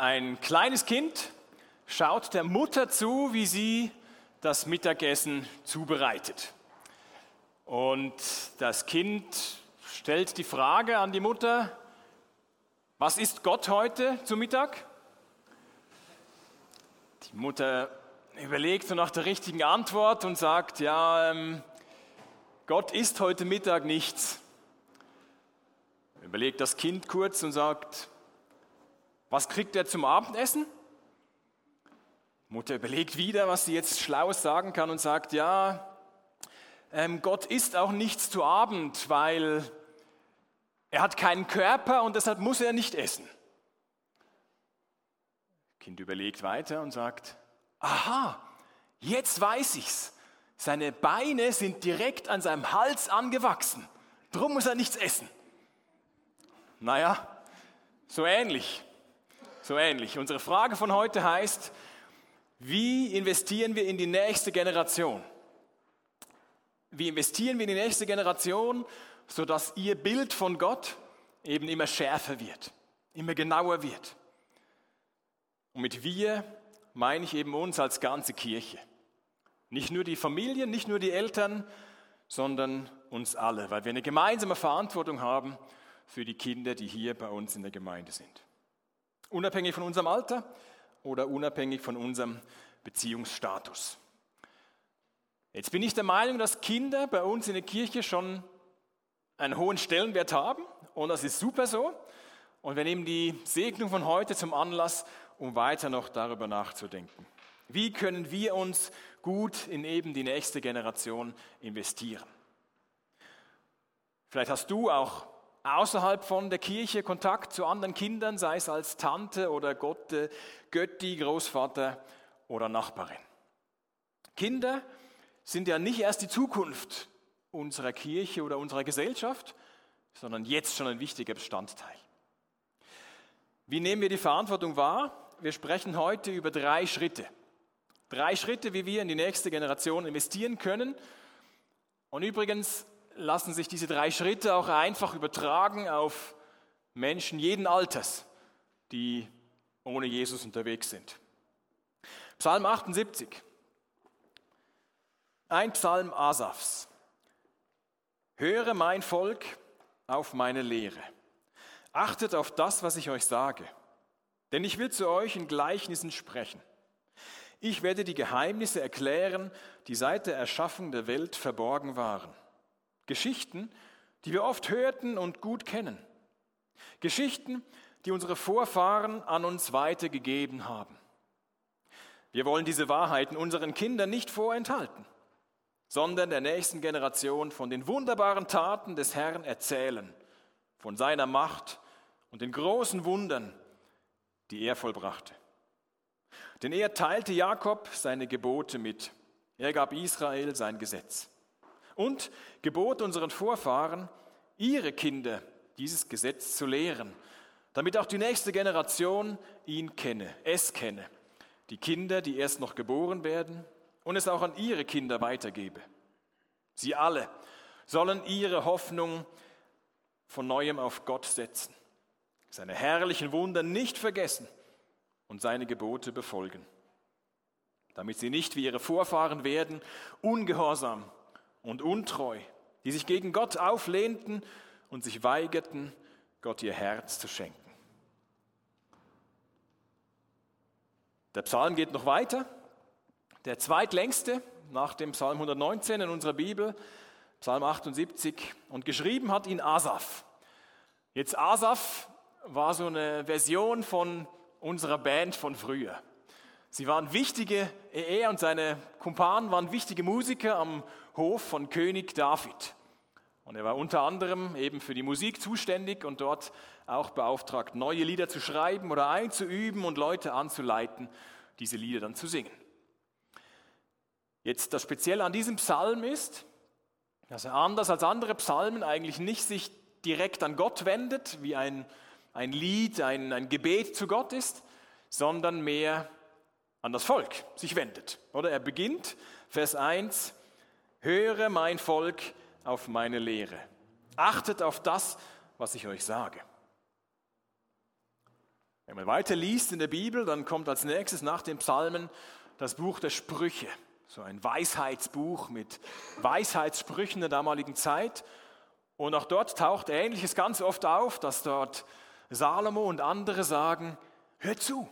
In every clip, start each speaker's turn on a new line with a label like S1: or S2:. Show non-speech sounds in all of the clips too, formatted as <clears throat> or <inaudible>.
S1: Ein kleines Kind schaut der Mutter zu, wie sie das Mittagessen zubereitet. Und das Kind stellt die Frage an die Mutter, was isst Gott heute zu Mittag? Die Mutter überlegt so nach der richtigen Antwort und sagt, ja, ähm, Gott isst heute Mittag nichts. Überlegt das Kind kurz und sagt, was kriegt er zum Abendessen? Mutter überlegt wieder, was sie jetzt Schlaues sagen kann und sagt, ja, ähm, Gott isst auch nichts zu Abend, weil er hat keinen Körper und deshalb muss er nicht essen. Kind überlegt weiter und sagt, aha, jetzt weiß ich's. Seine Beine sind direkt an seinem Hals angewachsen. Drum muss er nichts essen. Naja, so ähnlich. So ähnlich. Unsere Frage von heute heißt, wie investieren wir in die nächste Generation? Wie investieren wir in die nächste Generation, sodass ihr Bild von Gott eben immer schärfer wird, immer genauer wird? Und mit wir meine ich eben uns als ganze Kirche. Nicht nur die Familien, nicht nur die Eltern, sondern uns alle, weil wir eine gemeinsame Verantwortung haben für die Kinder, die hier bei uns in der Gemeinde sind. Unabhängig von unserem Alter oder unabhängig von unserem Beziehungsstatus. Jetzt bin ich der Meinung, dass Kinder bei uns in der Kirche schon einen hohen Stellenwert haben und das ist super so. Und wir nehmen die Segnung von heute zum Anlass, um weiter noch darüber nachzudenken. Wie können wir uns gut in eben die nächste Generation investieren? Vielleicht hast du auch außerhalb von der Kirche Kontakt zu anderen Kindern, sei es als Tante oder Gotte, Götti, Großvater oder Nachbarin. Kinder sind ja nicht erst die Zukunft unserer Kirche oder unserer Gesellschaft, sondern jetzt schon ein wichtiger Bestandteil. Wie nehmen wir die Verantwortung wahr? Wir sprechen heute über drei Schritte. Drei Schritte, wie wir in die nächste Generation investieren können. Und übrigens lassen sich diese drei Schritte auch einfach übertragen auf Menschen jeden Alters, die ohne Jesus unterwegs sind. Psalm 78. Ein Psalm Asafs. Höre mein Volk auf meine Lehre. Achtet auf das, was ich euch sage. Denn ich will zu euch in Gleichnissen sprechen. Ich werde die Geheimnisse erklären, die seit der Erschaffung der Welt verborgen waren Geschichten, die wir oft hörten und gut kennen. Geschichten, die unsere Vorfahren an uns weitergegeben haben. Wir wollen diese Wahrheiten unseren Kindern nicht vorenthalten, sondern der nächsten Generation von den wunderbaren Taten des Herrn erzählen, von seiner Macht und den großen Wundern, die er vollbrachte. Denn er teilte Jakob seine Gebote mit, er gab Israel sein Gesetz und gebot unseren Vorfahren, ihre Kinder dieses Gesetz zu lehren, damit auch die nächste Generation ihn kenne, es kenne, die Kinder, die erst noch geboren werden und es auch an ihre Kinder weitergebe. Sie alle sollen ihre Hoffnung von neuem auf Gott setzen, seine herrlichen Wunder nicht vergessen und seine Gebote befolgen, damit sie nicht wie ihre Vorfahren werden, ungehorsam und untreu, die sich gegen Gott auflehnten und sich weigerten, Gott ihr Herz zu schenken. Der Psalm geht noch weiter. Der zweitlängste nach dem Psalm 119 in unserer Bibel, Psalm 78, und geschrieben hat ihn Asaf. Jetzt Asaf war so eine Version von unserer Band von früher. Sie waren wichtige, er und seine Kumpanen waren wichtige Musiker am Hof von König David. Und er war unter anderem eben für die Musik zuständig und dort auch beauftragt, neue Lieder zu schreiben oder einzuüben und Leute anzuleiten, diese Lieder dann zu singen. Jetzt das Spezielle an diesem Psalm ist, dass er anders als andere Psalmen eigentlich nicht sich direkt an Gott wendet, wie ein, ein Lied, ein, ein Gebet zu Gott ist, sondern mehr an das Volk sich wendet. Oder er beginnt, Vers 1, höre mein Volk auf meine Lehre. Achtet auf das, was ich euch sage. Wenn man weiter liest in der Bibel, dann kommt als nächstes nach den Psalmen das Buch der Sprüche, so ein Weisheitsbuch mit Weisheitssprüchen der damaligen Zeit. Und auch dort taucht Ähnliches ganz oft auf, dass dort Salomo und andere sagen, hört zu,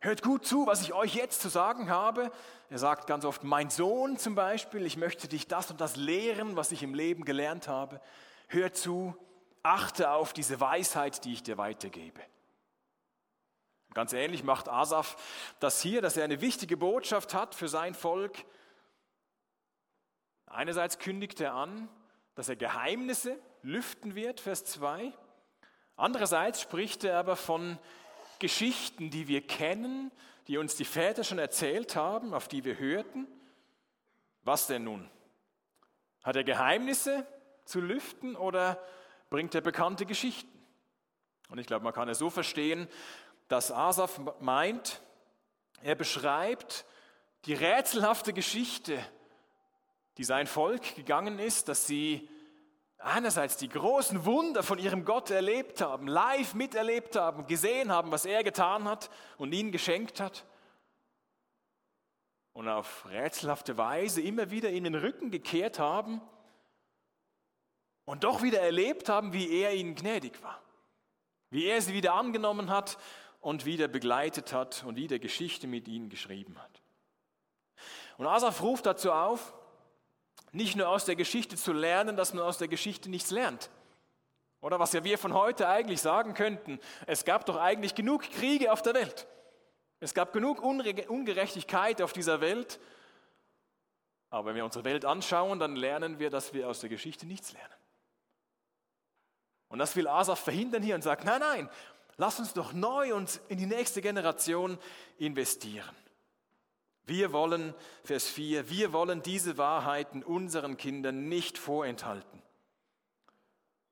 S1: hört gut zu, was ich euch jetzt zu sagen habe. Er sagt ganz oft, mein Sohn zum Beispiel, ich möchte dich das und das lehren, was ich im Leben gelernt habe. Hör zu, achte auf diese Weisheit, die ich dir weitergebe. Ganz ähnlich macht Asaf das hier, dass er eine wichtige Botschaft hat für sein Volk. Einerseits kündigt er an, dass er Geheimnisse lüften wird, Vers 2. Andererseits spricht er aber von Geschichten, die wir kennen, die uns die Väter schon erzählt haben, auf die wir hörten. Was denn nun? Hat er Geheimnisse zu lüften oder bringt er bekannte Geschichten? Und ich glaube, man kann es so verstehen, dass Asaf meint, er beschreibt die rätselhafte Geschichte, die sein Volk gegangen ist, dass sie einerseits die großen Wunder von ihrem Gott erlebt haben, live miterlebt haben, gesehen haben, was er getan hat und ihnen geschenkt hat. Und auf rätselhafte Weise immer wieder in den Rücken gekehrt haben und doch wieder erlebt haben, wie er ihnen gnädig war, wie er sie wieder angenommen hat und wieder begleitet hat und wieder Geschichte mit ihnen geschrieben hat. Und Asaf ruft dazu auf, nicht nur aus der Geschichte zu lernen, dass man aus der Geschichte nichts lernt. Oder was ja wir von heute eigentlich sagen könnten, es gab doch eigentlich genug Kriege auf der Welt. Es gab genug Ungerechtigkeit auf dieser Welt. Aber wenn wir unsere Welt anschauen, dann lernen wir, dass wir aus der Geschichte nichts lernen. Und das will Asaf verhindern hier und sagt, nein, nein, Lass uns doch neu uns in die nächste Generation investieren. Wir wollen, Vers 4, wir wollen diese Wahrheiten unseren Kindern nicht vorenthalten.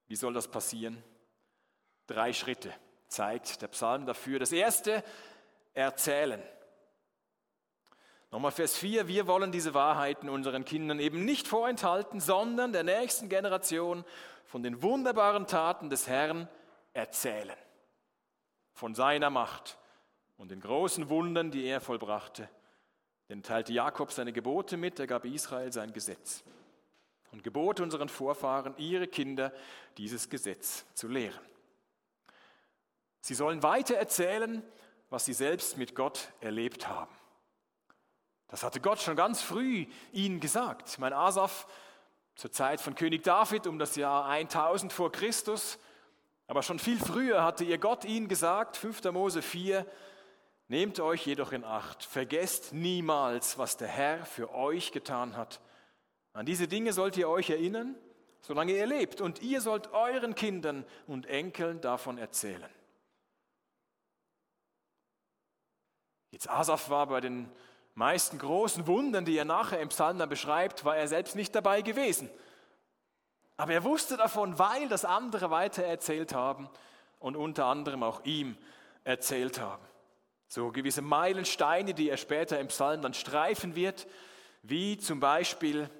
S1: Wie soll das passieren? Drei Schritte zeigt der Psalm dafür. Das erste, erzählen. Nochmal Vers 4, wir wollen diese Wahrheiten unseren Kindern eben nicht vorenthalten, sondern der nächsten Generation von den wunderbaren Taten des Herrn erzählen von seiner Macht und den großen Wundern, die er vollbrachte. Denn teilte Jakob seine Gebote mit, er gab Israel sein Gesetz und gebot unseren Vorfahren, ihre Kinder dieses Gesetz zu lehren. Sie sollen weiter erzählen, was sie selbst mit Gott erlebt haben. Das hatte Gott schon ganz früh ihnen gesagt. Mein Asaf zur Zeit von König David um das Jahr 1000 vor Christus aber schon viel früher hatte ihr Gott ihnen gesagt, 5. Mose 4, Nehmt euch jedoch in Acht, vergesst niemals, was der Herr für euch getan hat. An diese Dinge sollt ihr euch erinnern, solange ihr lebt, und ihr sollt euren Kindern und Enkeln davon erzählen. Jetzt Asaf war bei den meisten großen Wundern, die er nachher im Psalm dann beschreibt, war er selbst nicht dabei gewesen. Aber er wusste davon, weil das andere weiter erzählt haben und unter anderem auch ihm erzählt haben. So gewisse Meilensteine, die er später im Psalm dann streifen wird, wie zum Beispiel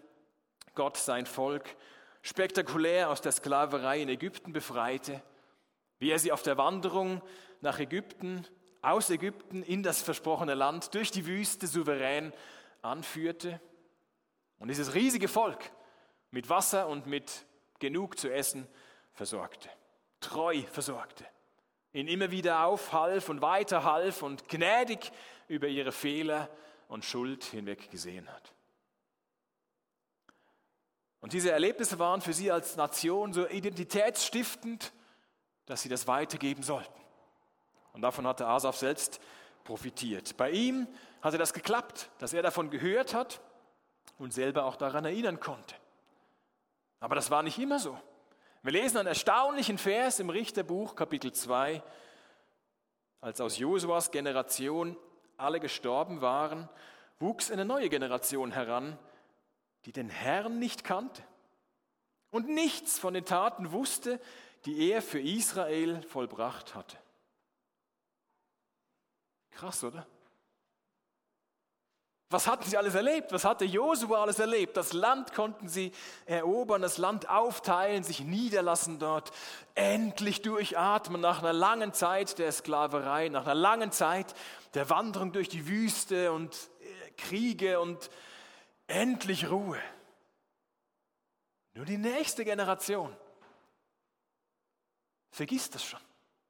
S1: Gott sein Volk spektakulär aus der Sklaverei in Ägypten befreite, wie er sie auf der Wanderung nach Ägypten, aus Ägypten in das versprochene Land durch die Wüste souverän anführte. Und dieses riesige Volk mit Wasser und mit genug zu essen versorgte, treu versorgte, ihnen immer wieder aufhalf und weiterhalf und gnädig über ihre Fehler und Schuld hinweg gesehen hat. Und diese Erlebnisse waren für sie als Nation so identitätsstiftend, dass sie das weitergeben sollten. Und davon hatte Asaf selbst profitiert. Bei ihm hatte das geklappt, dass er davon gehört hat und selber auch daran erinnern konnte. Aber das war nicht immer so. Wir lesen einen erstaunlichen Vers im Richterbuch, Kapitel 2. Als aus Josuas Generation alle gestorben waren, wuchs eine neue Generation heran, die den Herrn nicht kannte und nichts von den Taten wusste, die er für Israel vollbracht hatte. Krass, oder? Was hatten sie alles erlebt? Was hatte Josua alles erlebt? Das Land konnten sie erobern, das Land aufteilen, sich niederlassen dort, endlich durchatmen nach einer langen Zeit der Sklaverei, nach einer langen Zeit der Wanderung durch die Wüste und äh, Kriege und endlich Ruhe. Nur die nächste Generation vergisst das schon,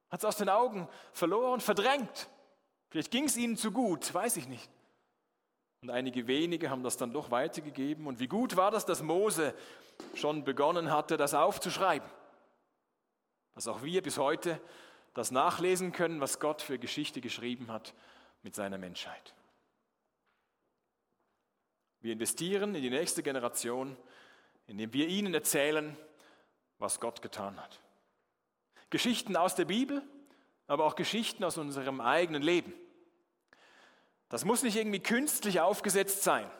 S1: hat es aus den Augen verloren, verdrängt. Vielleicht ging es ihnen zu gut, weiß ich nicht. Und einige wenige haben das dann doch weitergegeben. Und wie gut war das, dass Mose schon begonnen hatte, das aufzuschreiben. Dass auch wir bis heute das nachlesen können, was Gott für Geschichte geschrieben hat mit seiner Menschheit. Wir investieren in die nächste Generation, indem wir ihnen erzählen, was Gott getan hat. Geschichten aus der Bibel, aber auch Geschichten aus unserem eigenen Leben. Das muss nicht irgendwie künstlich aufgesetzt sein.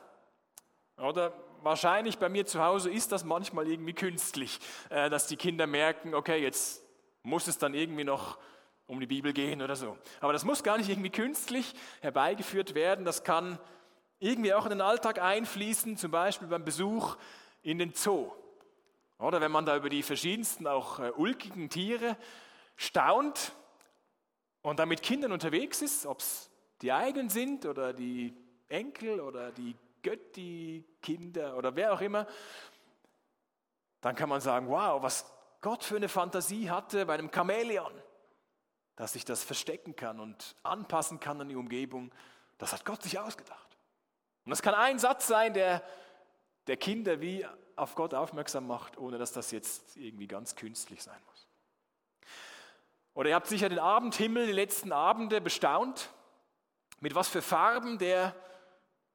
S1: Oder wahrscheinlich bei mir zu Hause ist das manchmal irgendwie künstlich, äh, dass die Kinder merken, okay, jetzt muss es dann irgendwie noch um die Bibel gehen oder so. Aber das muss gar nicht irgendwie künstlich herbeigeführt werden. Das kann irgendwie auch in den Alltag einfließen, zum Beispiel beim Besuch in den Zoo. Oder wenn man da über die verschiedensten, auch äh, ulkigen Tiere staunt und da mit Kindern unterwegs ist, ob es die eigenen sind oder die Enkel oder die Götti-Kinder oder wer auch immer, dann kann man sagen, wow, was Gott für eine Fantasie hatte bei einem Chamäleon, dass sich das verstecken kann und anpassen kann an die Umgebung, das hat Gott sich ausgedacht. Und das kann ein Satz sein, der der Kinder wie auf Gott aufmerksam macht, ohne dass das jetzt irgendwie ganz künstlich sein muss. Oder ihr habt sicher den Abendhimmel, die letzten Abende bestaunt mit was für Farben der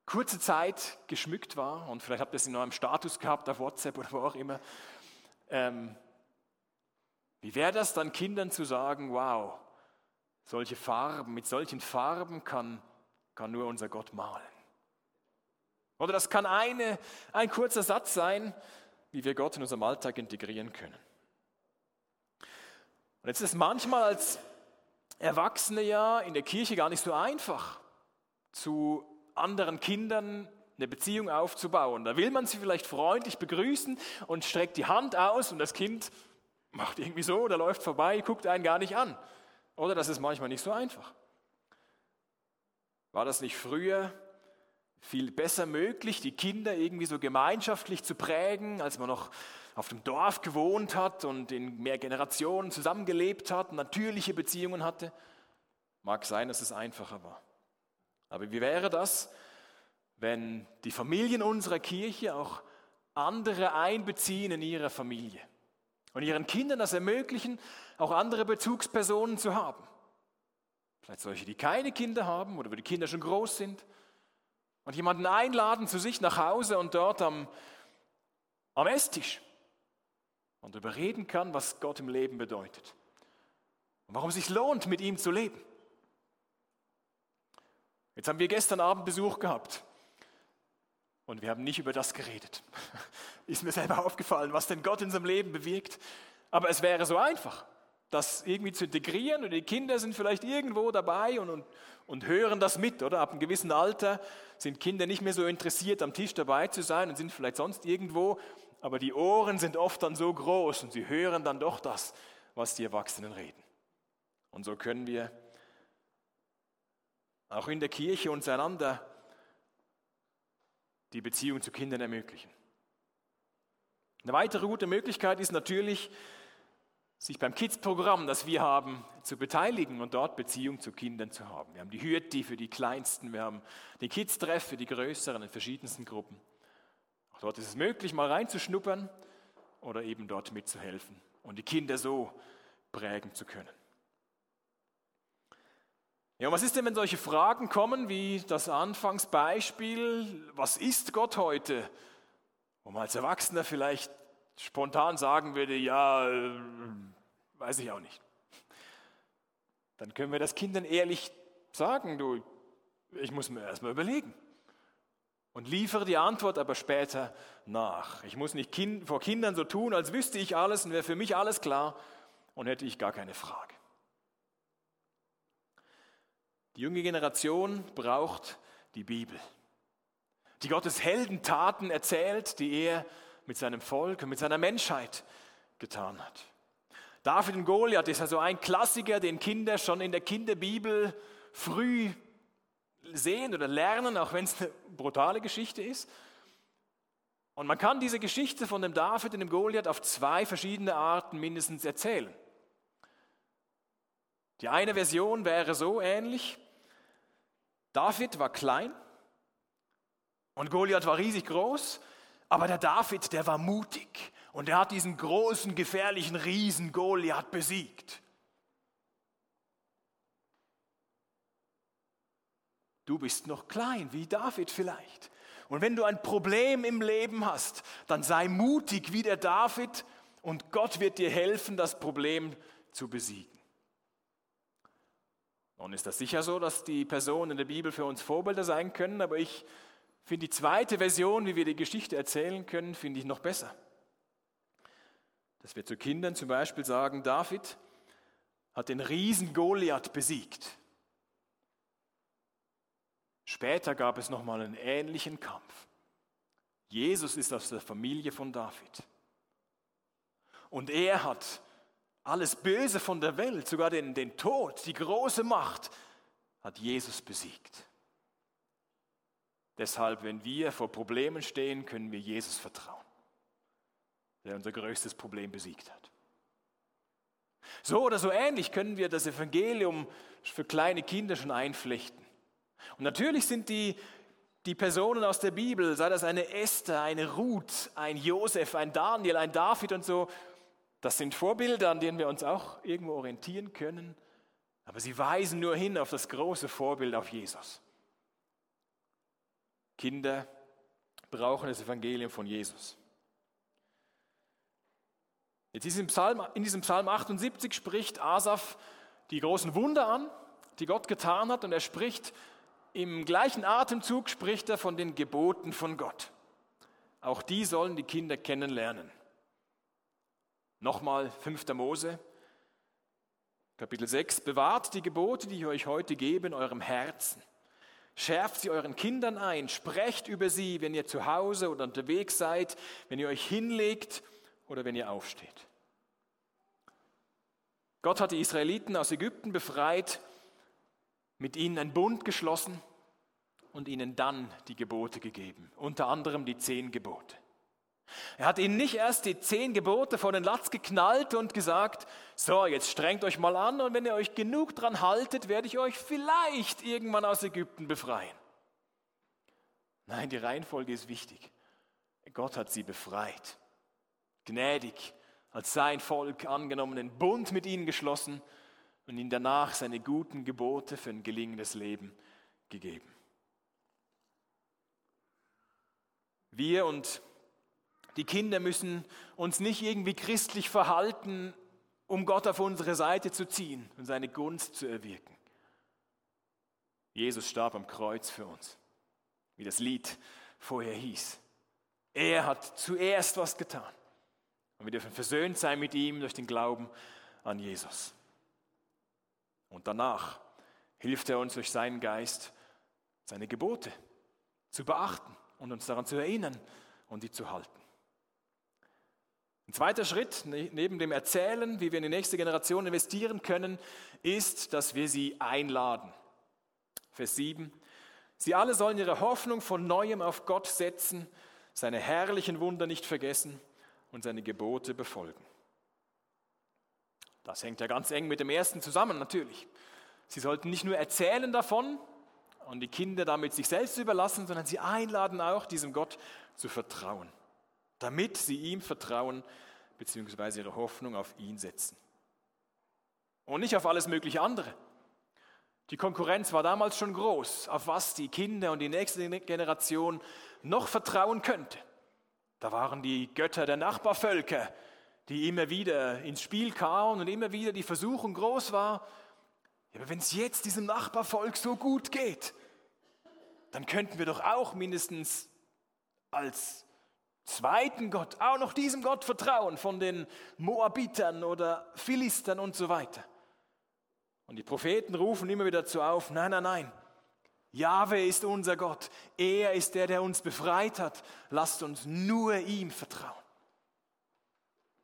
S1: kurze Zeit geschmückt war. Und vielleicht habt ihr es in eurem Status gehabt, auf WhatsApp oder wo auch immer. Ähm, wie wäre das dann Kindern zu sagen, wow, solche Farben, mit solchen Farben kann, kann nur unser Gott malen. Oder das kann eine, ein kurzer Satz sein, wie wir Gott in unserem Alltag integrieren können. Und jetzt ist es manchmal als Erwachsene ja in der Kirche gar nicht so einfach, zu anderen Kindern eine Beziehung aufzubauen. Da will man sie vielleicht freundlich begrüßen und streckt die Hand aus und das Kind macht irgendwie so oder läuft vorbei, guckt einen gar nicht an. Oder das ist manchmal nicht so einfach. War das nicht früher viel besser möglich, die Kinder irgendwie so gemeinschaftlich zu prägen, als man noch auf dem Dorf gewohnt hat und in mehr Generationen zusammengelebt hat, natürliche Beziehungen hatte. Mag sein, dass es einfacher war. Aber wie wäre das, wenn die Familien unserer Kirche auch andere einbeziehen in ihre Familie und ihren Kindern das ermöglichen, auch andere Bezugspersonen zu haben? Vielleicht solche, die keine Kinder haben oder wo die Kinder schon groß sind. Und jemanden einladen zu sich nach Hause und dort am, am Esstisch und darüber reden kann, was Gott im Leben bedeutet. Und warum es sich lohnt, mit ihm zu leben. Jetzt haben wir gestern Abend Besuch gehabt und wir haben nicht über das geredet. <laughs> Ist mir selber aufgefallen, was denn Gott in seinem Leben bewirkt. Aber es wäre so einfach, das irgendwie zu integrieren und die Kinder sind vielleicht irgendwo dabei und, und, und hören das mit, oder? Ab einem gewissen Alter sind Kinder nicht mehr so interessiert, am Tisch dabei zu sein und sind vielleicht sonst irgendwo aber die Ohren sind oft dann so groß und sie hören dann doch das, was die Erwachsenen reden. Und so können wir auch in der Kirche untereinander die Beziehung zu Kindern ermöglichen. Eine weitere gute Möglichkeit ist natürlich, sich beim Kids-Programm, das wir haben, zu beteiligen und dort Beziehung zu Kindern zu haben. Wir haben die Hürti für die Kleinsten, wir haben den Kids-Treff für die Größeren in verschiedensten Gruppen. Dort ist es möglich, mal reinzuschnuppern oder eben dort mitzuhelfen und die Kinder so prägen zu können. Ja, und was ist denn, wenn solche Fragen kommen wie das Anfangsbeispiel, was ist Gott heute? Wo man als Erwachsener vielleicht spontan sagen würde, ja, äh, weiß ich auch nicht. Dann können wir das Kindern ehrlich sagen, du, ich muss mir erstmal überlegen und liefere die Antwort aber später nach. Ich muss nicht kind, vor Kindern so tun, als wüsste ich alles und wäre für mich alles klar und hätte ich gar keine Frage. Die junge Generation braucht die Bibel. die Gottes Heldentaten erzählt, die er mit seinem Volk und mit seiner Menschheit getan hat. David und Goliath ist also ein Klassiker, den Kinder schon in der Kinderbibel früh sehen oder lernen, auch wenn es eine brutale Geschichte ist. Und man kann diese Geschichte von dem David und dem Goliath auf zwei verschiedene Arten mindestens erzählen. Die eine Version wäre so ähnlich. David war klein und Goliath war riesig groß, aber der David, der war mutig und er hat diesen großen, gefährlichen Riesen Goliath besiegt. Du bist noch klein, wie David vielleicht. Und wenn du ein Problem im Leben hast, dann sei mutig wie der David und Gott wird dir helfen, das Problem zu besiegen. Nun ist das sicher so, dass die Personen in der Bibel für uns Vorbilder sein können, aber ich finde die zweite Version, wie wir die Geschichte erzählen können, finde ich noch besser. Dass wir zu Kindern zum Beispiel sagen, David hat den Riesen Goliath besiegt. Später gab es nochmal einen ähnlichen Kampf. Jesus ist aus der Familie von David. Und er hat alles Böse von der Welt, sogar den, den Tod, die große Macht, hat Jesus besiegt. Deshalb, wenn wir vor Problemen stehen, können wir Jesus vertrauen, der unser größtes Problem besiegt hat. So oder so ähnlich können wir das Evangelium für kleine Kinder schon einflechten. Und natürlich sind die, die Personen aus der Bibel, sei das eine Esther, eine Ruth, ein Josef, ein Daniel, ein David und so, das sind Vorbilder, an denen wir uns auch irgendwo orientieren können, aber sie weisen nur hin auf das große Vorbild, auf Jesus. Kinder brauchen das Evangelium von Jesus. Jetzt ist im Psalm, in diesem Psalm 78 spricht Asaf die großen Wunder an, die Gott getan hat, und er spricht im gleichen Atemzug spricht er von den Geboten von Gott. Auch die sollen die Kinder kennenlernen. Nochmal 5. Mose, Kapitel 6. Bewahrt die Gebote, die ich euch heute gebe, in eurem Herzen. Schärft sie euren Kindern ein, sprecht über sie, wenn ihr zu Hause oder unterwegs seid, wenn ihr euch hinlegt oder wenn ihr aufsteht. Gott hat die Israeliten aus Ägypten befreit, mit ihnen einen Bund geschlossen und ihnen dann die Gebote gegeben, unter anderem die zehn Gebote. Er hat ihnen nicht erst die zehn Gebote vor den Latz geknallt und gesagt, so, jetzt strengt euch mal an und wenn ihr euch genug dran haltet, werde ich euch vielleicht irgendwann aus Ägypten befreien. Nein, die Reihenfolge ist wichtig. Gott hat sie befreit, gnädig als sein Volk angenommen, den Bund mit ihnen geschlossen und ihnen danach seine guten Gebote für ein gelingendes Leben gegeben. Wir und die Kinder müssen uns nicht irgendwie christlich verhalten, um Gott auf unsere Seite zu ziehen und seine Gunst zu erwirken. Jesus starb am Kreuz für uns, wie das Lied vorher hieß. Er hat zuerst was getan. Und wir dürfen versöhnt sein mit ihm durch den Glauben an Jesus. Und danach hilft er uns durch seinen Geist, seine Gebote zu beachten und uns daran zu erinnern und die zu halten. Ein zweiter Schritt ne, neben dem Erzählen, wie wir in die nächste Generation investieren können, ist, dass wir sie einladen. Vers 7. Sie alle sollen ihre Hoffnung von neuem auf Gott setzen, seine herrlichen Wunder nicht vergessen und seine Gebote befolgen. Das hängt ja ganz eng mit dem ersten zusammen natürlich. Sie sollten nicht nur erzählen davon und die Kinder damit sich selbst überlassen, sondern sie einladen auch, diesem Gott zu vertrauen damit sie ihm vertrauen bzw. ihre Hoffnung auf ihn setzen. Und nicht auf alles mögliche andere. Die Konkurrenz war damals schon groß, auf was die Kinder und die nächste Generation noch vertrauen könnte. Da waren die Götter der Nachbarvölker, die immer wieder ins Spiel kamen und immer wieder die Versuchung groß war, ja, aber wenn es jetzt diesem Nachbarvolk so gut geht, dann könnten wir doch auch mindestens als zweiten Gott, auch noch diesem Gott vertrauen von den Moabitern oder Philistern und so weiter. Und die Propheten rufen immer wieder dazu auf, nein, nein, nein, Jahwe ist unser Gott. Er ist der, der uns befreit hat. Lasst uns nur ihm vertrauen.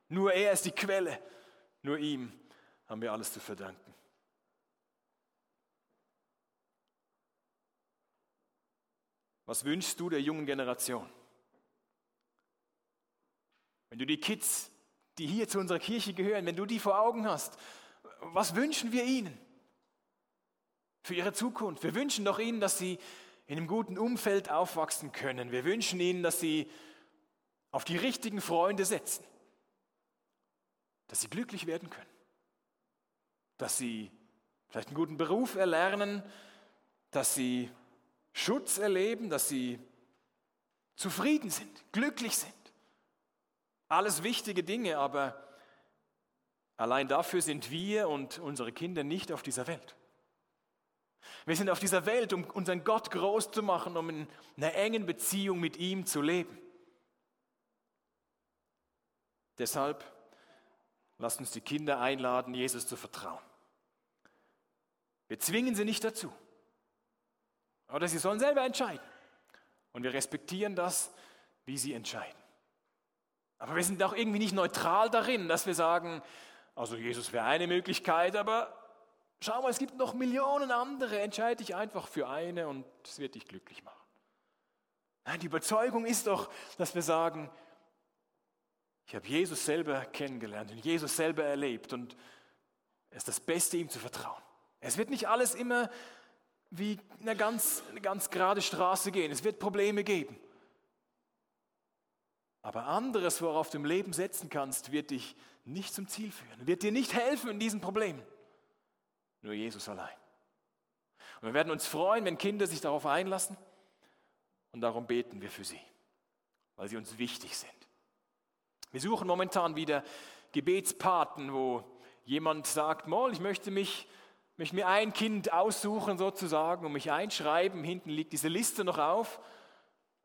S1: Nur er ist die Quelle. Nur ihm haben wir alles zu verdanken. Was wünschst du der jungen Generation? Wenn du die Kids, die hier zu unserer Kirche gehören, wenn du die vor Augen hast, was wünschen wir ihnen für ihre Zukunft? Wir wünschen doch ihnen, dass sie in einem guten Umfeld aufwachsen können. Wir wünschen ihnen, dass sie auf die richtigen Freunde setzen, dass sie glücklich werden können, dass sie vielleicht einen guten Beruf erlernen, dass sie Schutz erleben, dass sie zufrieden sind, glücklich sind. Alles wichtige Dinge, aber allein dafür sind wir und unsere Kinder nicht auf dieser Welt. Wir sind auf dieser Welt, um unseren Gott groß zu machen, um in einer engen Beziehung mit ihm zu leben. Deshalb lasst uns die Kinder einladen, Jesus zu vertrauen. Wir zwingen sie nicht dazu. Oder sie sollen selber entscheiden. Und wir respektieren das, wie sie entscheiden. Aber wir sind auch irgendwie nicht neutral darin, dass wir sagen, also Jesus wäre eine Möglichkeit, aber schau mal, es gibt noch Millionen andere, entscheide dich einfach für eine und es wird dich glücklich machen. Nein, die Überzeugung ist doch, dass wir sagen, ich habe Jesus selber kennengelernt und Jesus selber erlebt und es ist das Beste, ihm zu vertrauen. Es wird nicht alles immer wie eine ganz, eine ganz gerade Straße gehen. Es wird Probleme geben. Aber anderes, worauf du im Leben setzen kannst, wird dich nicht zum Ziel führen, wird dir nicht helfen in diesen Problemen. Nur Jesus allein. Und wir werden uns freuen, wenn Kinder sich darauf einlassen. Und darum beten wir für sie, weil sie uns wichtig sind. Wir suchen momentan wieder Gebetspaten, wo jemand sagt, Moll, ich möchte mich möchte mir ein Kind aussuchen sozusagen und mich einschreiben. Hinten liegt diese Liste noch auf,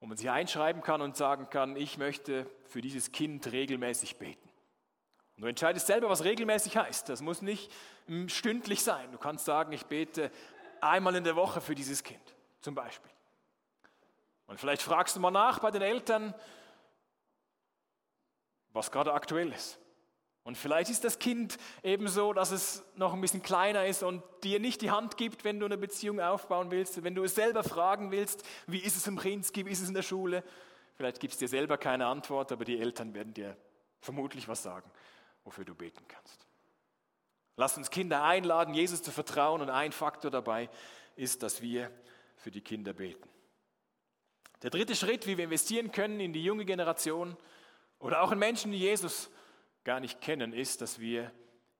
S1: wo man sich einschreiben kann und sagen kann, ich möchte für dieses Kind regelmäßig beten. Und du entscheidest selber, was regelmäßig heißt. Das muss nicht stündlich sein. Du kannst sagen, ich bete einmal in der Woche für dieses Kind, zum Beispiel. Und vielleicht fragst du mal nach bei den Eltern, was gerade aktuell ist. Und vielleicht ist das Kind eben so, dass es noch ein bisschen kleiner ist und dir nicht die Hand gibt, wenn du eine Beziehung aufbauen willst, wenn du es selber fragen willst, wie ist es im Prinzip, wie ist es in der Schule. Vielleicht gibt es dir selber keine Antwort, aber die Eltern werden dir vermutlich was sagen, wofür du beten kannst. Lass uns Kinder einladen, Jesus zu vertrauen und ein Faktor dabei ist, dass wir für die Kinder beten. Der dritte Schritt, wie wir investieren können in die junge Generation oder auch in Menschen, die Jesus gar nicht kennen, ist, dass wir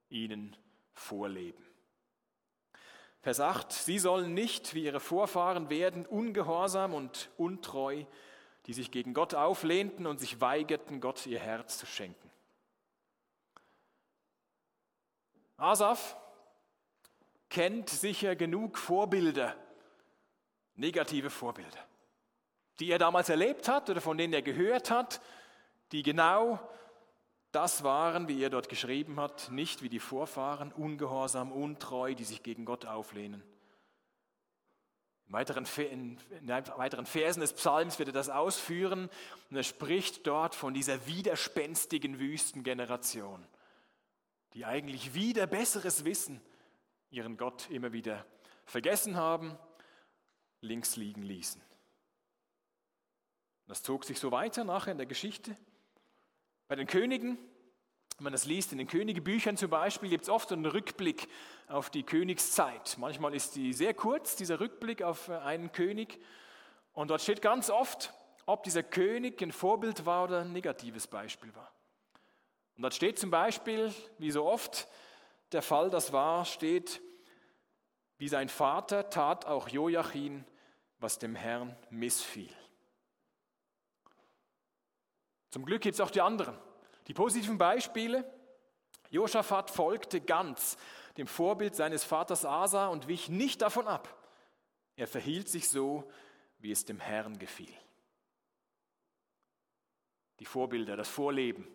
S1: ihnen vorleben. Vers 8, sie sollen nicht wie ihre Vorfahren werden, ungehorsam und untreu, die sich gegen Gott auflehnten und sich weigerten, Gott ihr Herz zu schenken. Asaf kennt sicher genug Vorbilder, negative Vorbilder, die er damals erlebt hat oder von denen er gehört hat, die genau das waren, wie er dort geschrieben hat, nicht wie die Vorfahren, ungehorsam, untreu, die sich gegen Gott auflehnen. In weiteren, Versen des Psalms wird er das ausführen und er spricht dort von dieser widerspenstigen Wüstengeneration, die eigentlich wieder besseres Wissen ihren Gott immer wieder vergessen haben, links liegen ließen. Das zog sich so weiter nachher in der Geschichte. Bei den Königen, wenn man das liest, in den Königebüchern zum Beispiel, gibt es oft einen Rückblick auf die Königszeit. Manchmal ist die sehr kurz, dieser Rückblick auf äh, einen König. Und dort steht ganz oft, ob dieser König ein Vorbild war oder ein negatives Beispiel war. Und dort steht zum Beispiel, wie so oft der Fall das war, steht, wie sein Vater tat auch Joachim, was dem Herrn missfiel. Zum Glück gibt es auch die anderen. Die positiven Beispiele. Josaphat folgte ganz dem Vorbild seines Vaters Asa und wich nicht davon ab. Er verhielt sich so, wie es dem Herrn gefiel. Die Vorbilder, das Vorleben,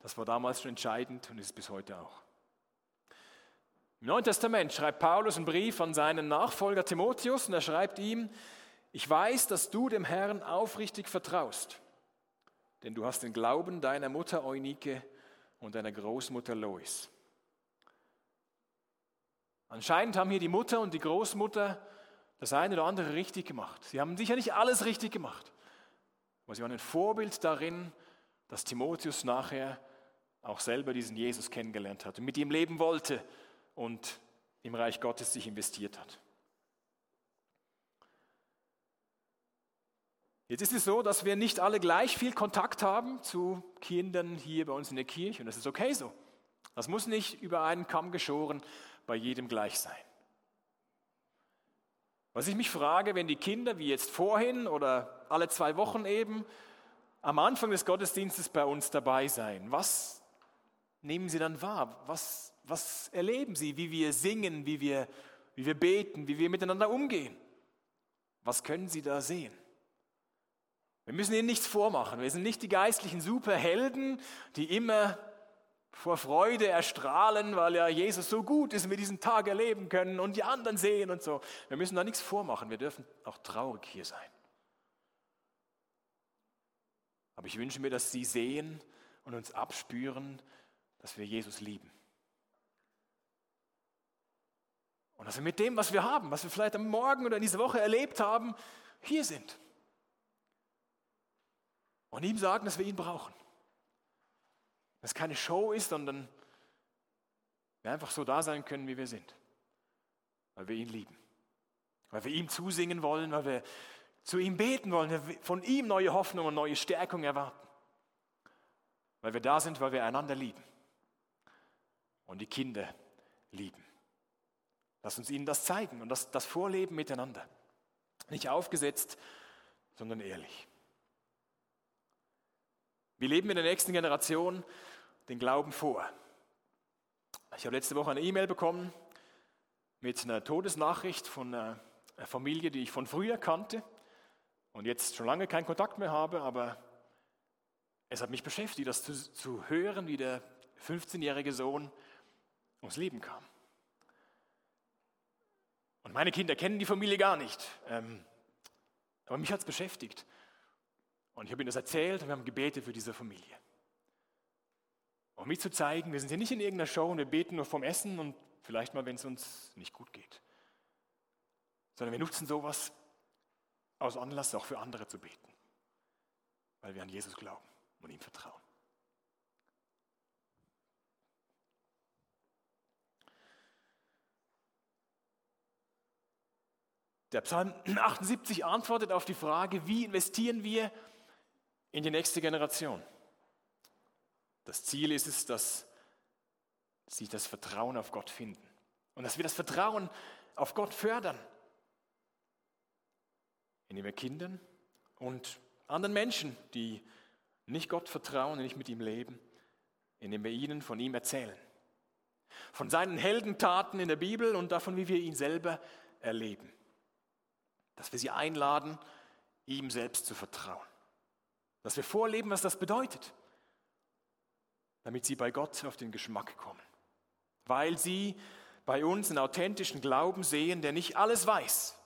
S1: das war damals schon entscheidend und ist bis heute auch. Im Neuen Testament schreibt Paulus einen Brief an seinen Nachfolger Timotheus und er schreibt ihm, ich weiß, dass du dem Herrn aufrichtig vertraust, denn du hast den Glauben deiner Mutter Eunike und deiner Großmutter Lois. Anscheinend haben hier die Mutter und die Großmutter das eine oder andere richtig gemacht. Sie haben sicher nicht alles richtig gemacht, aber sie waren ein Vorbild darin, dass Timotheus nachher auch selber diesen Jesus kennengelernt hat und mit ihm leben wollte und im Reich Gottes sich investiert hat. Jetzt ist es so, dass wir nicht alle gleich viel Kontakt haben zu Kindern hier bei uns in der Kirche und das ist okay so. Das muss nicht über einen Kamm geschoren bei jedem gleich sein. Was ich mich frage, wenn die Kinder, wie jetzt vorhin oder alle zwei Wochen eben, am Anfang des Gottesdienstes bei uns dabei sein, was nehmen sie dann wahr? Was, was erleben sie, wie wir singen, wie wir, wie wir beten, wie wir miteinander umgehen? Was können sie da sehen? Wir müssen ihnen nichts vormachen. Wir sind nicht die geistlichen Superhelden, die immer vor Freude erstrahlen, weil ja Jesus so gut ist, wir diesen Tag erleben können und die anderen sehen und so. Wir müssen da nichts vormachen, wir dürfen auch traurig hier sein. Aber ich wünsche mir, dass Sie sehen und uns abspüren, dass wir Jesus lieben. Und dass wir mit dem, was wir haben, was wir vielleicht am Morgen oder in dieser Woche erlebt haben, hier sind. Und ihm sagen, dass wir ihn brauchen. Dass es keine Show ist, sondern wir einfach so da sein können, wie wir sind. Weil wir ihn lieben. Weil wir ihm zusingen wollen, weil wir zu ihm beten wollen, von ihm neue Hoffnung und neue Stärkung erwarten. Weil wir da sind, weil wir einander lieben. Und die Kinder lieben. Lass uns ihnen das zeigen und das, das Vorleben miteinander. Nicht aufgesetzt, sondern ehrlich. Wir leben in der nächsten Generation den Glauben vor. Ich habe letzte Woche eine E-Mail bekommen mit einer Todesnachricht von einer Familie, die ich von früher kannte und jetzt schon lange keinen Kontakt mehr habe, aber es hat mich beschäftigt, das zu, zu hören, wie der 15-jährige Sohn ums Leben kam. Und meine Kinder kennen die Familie gar nicht, ähm, aber mich hat es beschäftigt. Und ich habe ihnen das erzählt und wir haben gebetet für diese Familie. Um mich zu zeigen, wir sind hier nicht in irgendeiner Show und wir beten nur vom Essen und vielleicht mal, wenn es uns nicht gut geht. Sondern wir nutzen sowas aus Anlass auch für andere zu beten. Weil wir an Jesus glauben und ihm vertrauen. Der Psalm <clears throat> 78 antwortet auf die Frage, wie investieren wir in die nächste Generation. Das Ziel ist es, dass sie das Vertrauen auf Gott finden und dass wir das Vertrauen auf Gott fördern, indem wir Kindern und anderen Menschen, die nicht Gott vertrauen und nicht mit ihm leben, indem wir ihnen von ihm erzählen. Von seinen Heldentaten in der Bibel und davon, wie wir ihn selber erleben. Dass wir sie einladen, ihm selbst zu vertrauen. Dass wir vorleben, was das bedeutet, damit sie bei Gott auf den Geschmack kommen. Weil sie bei uns einen authentischen Glauben sehen, der nicht alles weiß,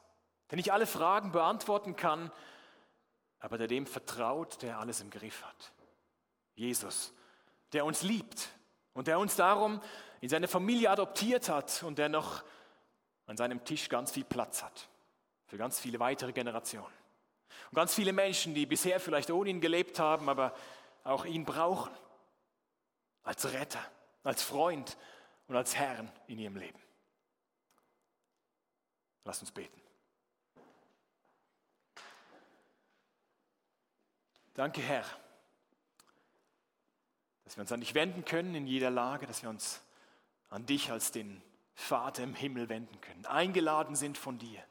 S1: der nicht alle Fragen beantworten kann, aber der dem vertraut, der alles im Griff hat. Jesus, der uns liebt und der uns darum in seine Familie adoptiert hat und der noch an seinem Tisch ganz viel Platz hat für ganz viele weitere Generationen. Und ganz viele Menschen, die bisher vielleicht ohne ihn gelebt haben, aber auch ihn brauchen. Als Retter, als Freund und als Herrn in ihrem Leben. Lass uns beten. Danke, Herr, dass wir uns an dich wenden können in jeder Lage, dass wir uns an dich als den Vater im Himmel wenden können, eingeladen sind von dir.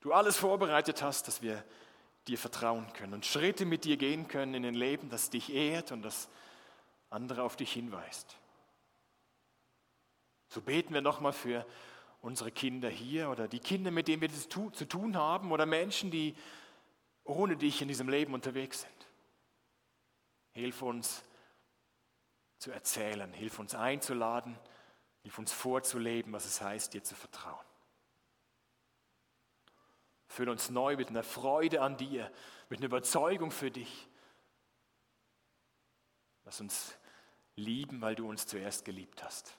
S1: Du alles vorbereitet hast, dass wir dir vertrauen können und Schritte mit dir gehen können in ein Leben, das dich ehrt und das andere auf dich hinweist. So beten wir nochmal für unsere Kinder hier oder die Kinder, mit denen wir zu tun haben oder Menschen, die ohne dich in diesem Leben unterwegs sind. Hilf uns zu erzählen, hilf uns einzuladen, Hilf uns vorzuleben, was es heißt, dir zu vertrauen. Füll uns neu mit einer Freude an dir, mit einer Überzeugung für dich. Lass uns lieben, weil du uns zuerst geliebt hast.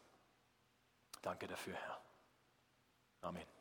S1: Danke dafür, Herr. Amen.